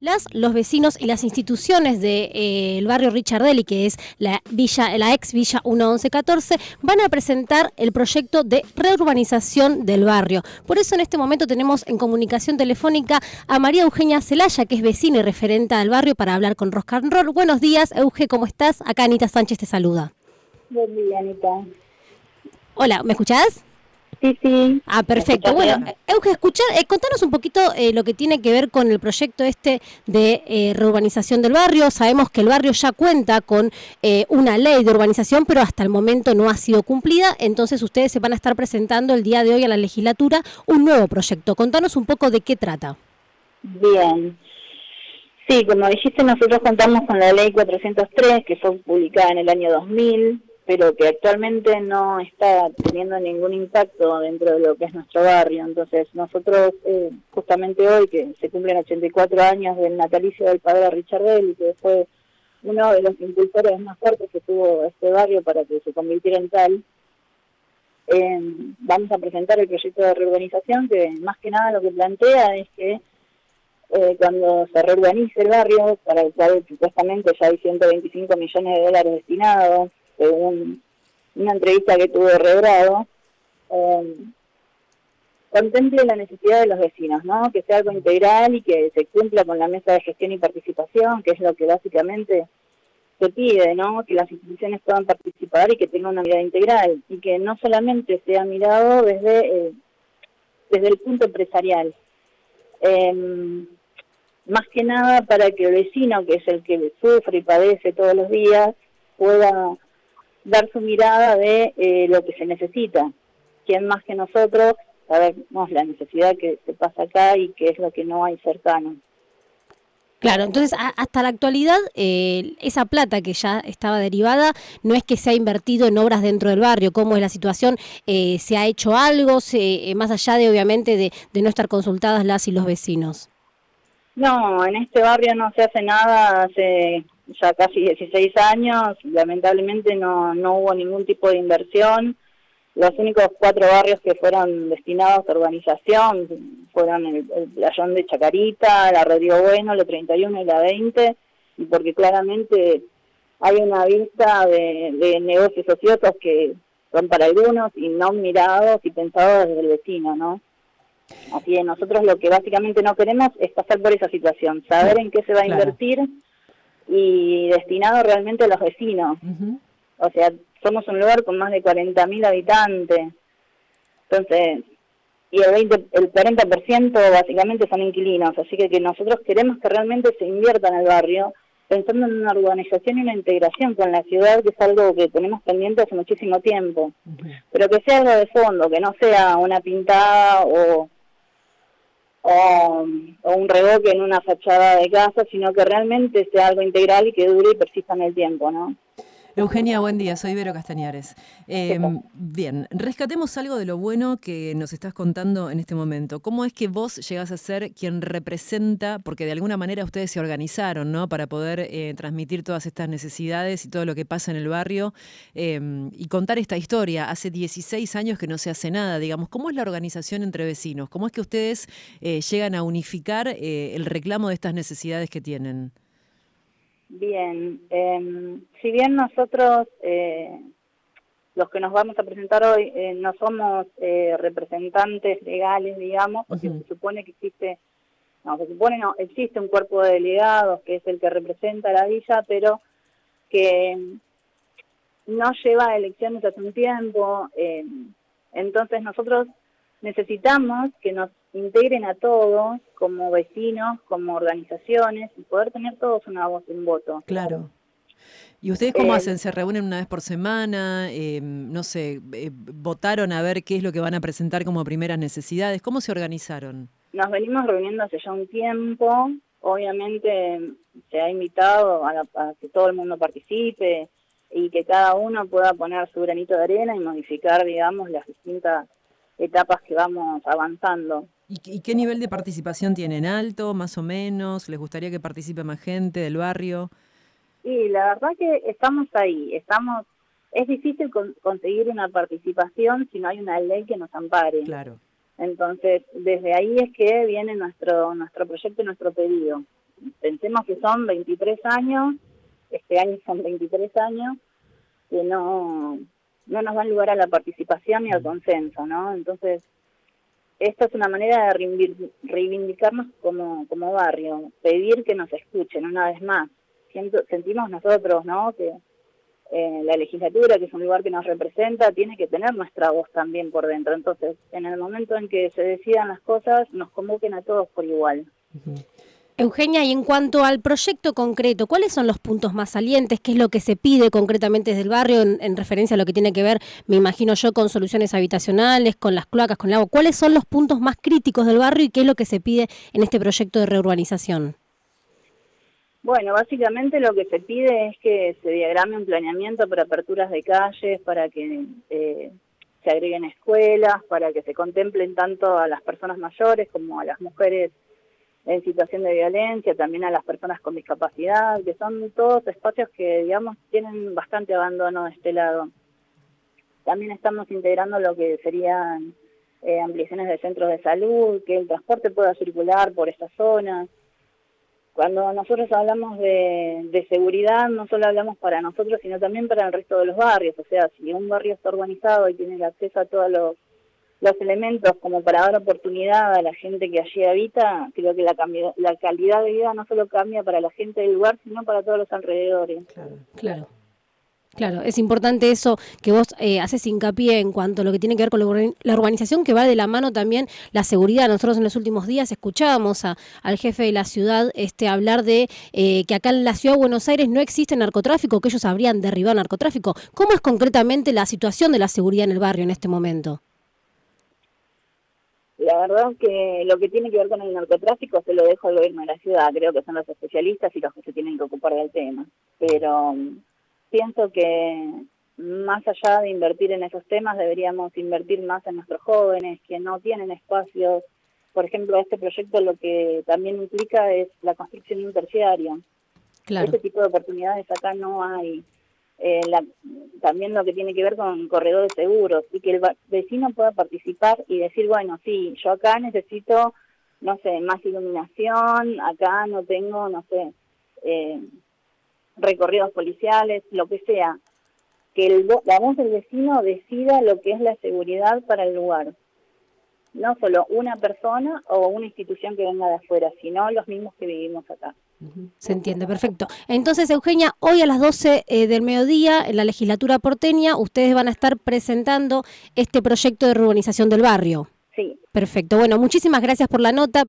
Las, los vecinos y las instituciones del de, eh, barrio Richardelli, que es la, villa, la ex Villa 1114, van a presentar el proyecto de reurbanización del barrio. Por eso en este momento tenemos en comunicación telefónica a María Eugenia Celaya, que es vecina y referenta del barrio, para hablar con Roscan Roll. Buenos días, Euge, ¿cómo estás? Acá Anita Sánchez te saluda. Buen día, Anita. Hola, ¿me escuchás? Sí, sí. Ah, perfecto. Bueno, Euge, escuchar, eh, contanos un poquito eh, lo que tiene que ver con el proyecto este de eh, reurbanización del barrio. Sabemos que el barrio ya cuenta con una ley de urbanización, pero hasta el momento no ha sido cumplida. Entonces ustedes se van a estar presentando el día de hoy a la legislatura un nuevo proyecto. Contanos un poco de qué trata. Bien. Sí, como dijiste, nosotros contamos con la ley 403, que fue publicada en el año 2000 pero que actualmente no está teniendo ningún impacto dentro de lo que es nuestro barrio. Entonces, nosotros, eh, justamente hoy, que se cumplen 84 años del natalicio del padre Richard Bell, que fue uno de los impulsores más fuertes que tuvo este barrio para que se convirtiera en tal, eh, vamos a presentar el proyecto de reurbanización, que más que nada lo que plantea es que eh, cuando se reurbanice el barrio, para el cual supuestamente ya hay 125 millones de dólares destinados, según una entrevista que tuve Rebrado, eh, contemple la necesidad de los vecinos, ¿no? Que sea algo integral y que se cumpla con la mesa de gestión y participación, que es lo que básicamente se pide, ¿no? Que las instituciones puedan participar y que tengan una mirada integral y que no solamente sea mirado desde eh, desde el punto empresarial. Em, más que nada para que el vecino, que es el que sufre y padece todos los días, pueda dar su mirada de eh, lo que se necesita. ¿Quién más que nosotros sabemos la necesidad que se pasa acá y qué es lo que no hay cercano? Claro, entonces hasta la actualidad eh, esa plata que ya estaba derivada no es que se ha invertido en obras dentro del barrio, ¿cómo es la situación? Eh, ¿Se ha hecho algo, se, más allá de obviamente de, de, no estar consultadas las y los vecinos? No, en este barrio no se hace nada hace ya casi 16 años, lamentablemente no, no hubo ningún tipo de inversión. Los únicos cuatro barrios que fueron destinados a urbanización fueron el, playón de Chacarita, la Rodrigo Bueno, la 31 y la 20, y porque claramente hay una vista de, de negocios ociosos que son para algunos y no mirados y pensados desde el vecino, ¿no? Así que nosotros lo que básicamente no queremos es pasar por esa situación, saber en qué se va a invertir y destinado realmente a los vecinos. O sea, somos un lugar con más de 40.000 habitantes. Entonces, y el, 20, el 40% básicamente son inquilinos, así que, que nosotros queremos que realmente se invierta en el barrio, pensando en una urbanización y una integración con la ciudad, que es algo que tenemos pendiente hace muchísimo tiempo, pero que sea algo de fondo, que no sea una pintada o o, un revoque en una fachada de casa, sino que realmente sea algo integral y que dure y persista en el tiempo, ¿no? Eugenia, buen día, soy Vero Castañares. Em, bien, rescatemos algo de lo bueno que nos estás contando en este momento. ¿Cómo es que vos llegás a ser quien representa, porque de alguna manera ustedes se organizaron, ¿no? Para poder eh, transmitir todas estas necesidades y todo lo que pasa en el barrio em, y contar esta historia. Hace 16 años que no se hace nada, digamos. ¿Cómo es la organización entre vecinos? ¿Cómo es que ustedes eh, llegan a unificar eh, el reclamo de estas necesidades que tienen? Bien, eh, si bien nosotros, eh, los que nos vamos a presentar hoy, eh, no somos eh, representantes legales, digamos, porque se supone que existe, no, se supone no, existe un cuerpo de delegados que es el que representa a la villa, pero que no lleva elecciones hace un tiempo, entonces nosotros necesitamos que nos integren a todos como vecinos, como organizaciones y poder tener todos una voz y un voto. Claro. ¿Y ustedes cómo eh, hacen? ¿Se reúnen una vez por semana? Eh, no sé, eh, ¿votaron a ver qué es lo que van a presentar como primeras necesidades? ¿Cómo se organizaron? Nos venimos reuniendo hace ya un tiempo. Obviamente se ha invitado a, a que todo el mundo participe y que cada uno pueda poner su granito de arena y modificar, digamos, las distintas etapas que vamos avanzando. ¿Y, qué nivel de participación tienen? ¿Alto, más o menos? ¿Les gustaría que participe más gente del barrio? Sí, la verdad que estamos ahí, estamos es difícil conseguir una participación si no hay una ley que nos ampare. Claro. Entonces, desde ahí es que viene nuestro nuestro proyecto y nuestro pedido. reconocemos que son 23 años, este año son 23 años, que no, no nos dan lugar a la participación ni al consenso, ¿no? Entonces, esta es una manera de reivindicarnos como, como barrio, pedir que nos escuchen una vez más. Siento, sentimos nosotros, ¿no? Que eh, la legislatura, que es un lugar que nos representa, tiene que tener nuestra voz también por dentro. Entonces, en el momento en que se decidan las cosas, nos convoquen a todos por igual. Eugenia, y en cuanto al proyecto concreto, ¿cuáles son los puntos más salientes? ¿Qué es lo que se pide concretamente desde el barrio en, referencia a lo que tiene que ver, me imagino yo, con soluciones habitacionales, con las cloacas, con el agua? ¿Cuáles son los puntos más críticos del barrio y qué es lo que se pide en este proyecto de reurbanización? Bueno, básicamente lo que se pide es que se diagrame un planeamiento para aperturas de calles, para que eh, se agreguen escuelas, para que se contemplen tanto a las personas mayores como a las mujeres en situación de violencia, también a las personas con discapacidad, que son todos espacios que, digamos, tienen bastante abandono de este lado. También estamos integrando lo que serían eh, ampliaciones de centros de salud, que el transporte pueda circular por estas zonas. Cuando nosotros hablamos de, de seguridad, no solo hablamos para nosotros, sino también para el resto de los barrios. O sea, si un barrio está organizado y tiene el acceso a todos los los elementos como para dar oportunidad a la gente que allí habita, creo que la, la calidad de vida no solo cambia para la gente del lugar, sino para todos los alrededores. Claro, claro. Claro, es importante eso que vos eh, haces hincapié en cuanto a lo que tiene que ver con la urbanización, que va de la mano también la seguridad. Nosotros en los últimos días escuchábamos a, al jefe de la ciudad este, hablar de eh, que acá en la ciudad de Buenos Aires no existe narcotráfico, que ellos habrían derribado narcotráfico. ¿Cómo es concretamente la situación de la seguridad en el barrio en este momento? La verdad que lo que tiene que ver con el narcotráfico se lo dejo al gobierno de la ciudad, creo que son los especialistas y los que se tienen que ocupar del tema. Pero mm, pienso que más allá de invertir en esos temas, deberíamos invertir más en nuestros jóvenes que no tienen espacios. Por ejemplo, este proyecto lo que también implica es la construcción interciaria. Claro. Este tipo de oportunidades acá no hay. Eh, la, también lo que tiene que ver con corredores seguros y que el vecino pueda participar y decir, bueno, sí, yo acá necesito, no sé, más iluminación, acá no tengo, no sé, eh, recorridos policiales, lo que sea, que el, la voz del vecino decida lo que es la seguridad para el lugar. No solo una persona o una institución que venga de afuera, sino los mismos que vivimos acá. Se entiende, perfecto. Entonces, Eugenia, hoy a las 12 eh, del mediodía en la legislatura porteña, ustedes van a estar presentando este proyecto de urbanización del barrio. Sí. Perfecto. Bueno, muchísimas gracias por la nota.